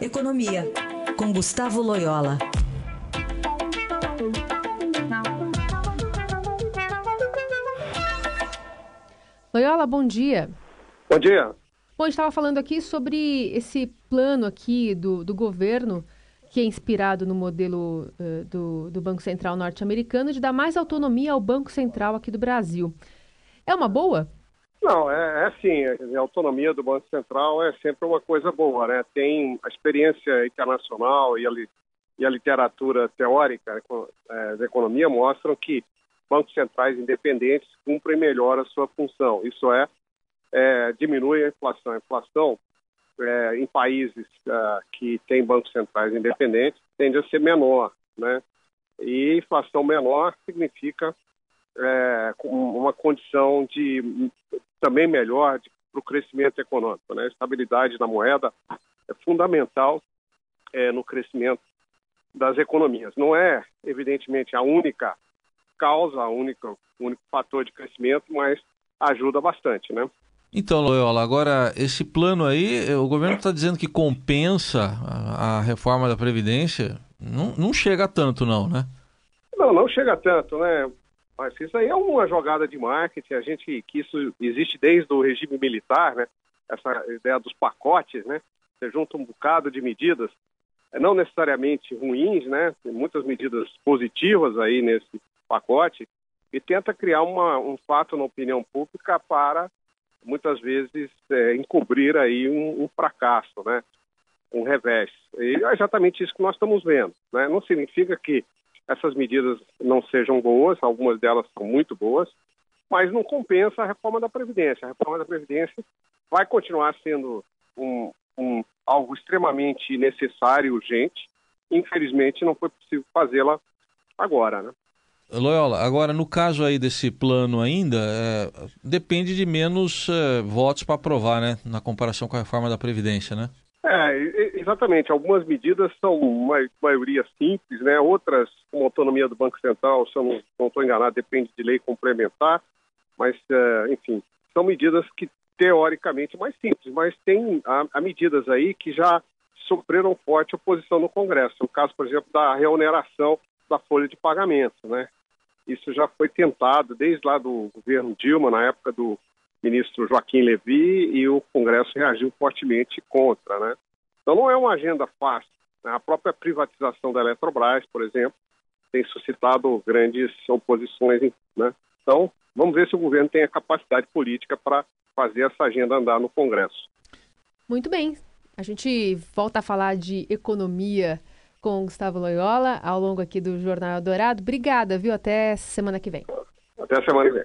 Economia, com Gustavo Loyola. Loyola, bom dia. Bom dia. Bom, a gente estava falando aqui sobre esse plano aqui do, do governo, que é inspirado no modelo uh, do, do Banco Central norte-americano, de dar mais autonomia ao Banco Central aqui do Brasil. É uma boa? Não, é, é assim, a autonomia do Banco Central é sempre uma coisa boa, né? Tem a experiência internacional e a, e a literatura teórica é, da economia mostram que bancos centrais independentes cumprem melhor a sua função. Isso é, é diminui a inflação. A inflação é, em países é, que têm bancos centrais independentes tende a ser menor, né? E inflação menor significa é, uma condição de também melhor para o crescimento econômico. Né? A estabilidade da moeda é fundamental é, no crescimento das economias. Não é, evidentemente, a única causa, a única, o único fator de crescimento, mas ajuda bastante, né? Então, Loyola, agora esse plano aí, o governo está dizendo que compensa a, a, reforma da Previdência. Não, não chega tanto, não, né? Não, não chega tanto, né? Mas isso aí é uma jogada de marketing, a gente que isso existe desde o regime militar, né? Essa ideia dos pacotes, né? Você junta um bocado de medidas, é, não necessariamente ruins, né? Tem muitas medidas positivas aí nesse pacote e tenta criar uma, um fato na opinião pública para muitas vezes é, encobrir aí um, um, fracasso, né? Um revés. E é exatamente isso que nós estamos vendo, né? Não significa que essas medidas não sejam boas, algumas delas são muito boas, mas não compensa a reforma da Previdência. A reforma da Previdência vai continuar sendo um, um, algo extremamente necessário e urgente. Infelizmente, não foi possível fazê-la agora, né? Loyola, agora no caso aí desse plano ainda, é, depende de menos é, votos para aprovar, né? Na comparação com a reforma da Previdência, né? É, exatamente. Algumas medidas são uma maioria simples, né? Outras, como a autonomia do Banco Central, se eu não estou enganado, depende de lei complementar. Mas, é, enfim, são medidas que teoricamente mais simples, mas tem há, há medidas aí que já sofreram forte oposição no Congresso. O caso, por exemplo, da reoneração da folha de pagamento, né? Isso já foi tentado desde lá do governo Dilma, na época do ministro Joaquim Levi e o Congresso reagiu fortemente contra, né? Então não é uma agenda fácil. Né? A própria privatização da Eletrobras, por exemplo, tem suscitado grandes oposições, né? Então vamos ver se o governo tem a capacidade política para fazer essa agenda andar no Congresso. Muito bem. A gente volta a falar de economia com Gustavo Loyola ao longo aqui do Jornal Dourado. Obrigada, viu? Até semana que vem. Até semana que vem.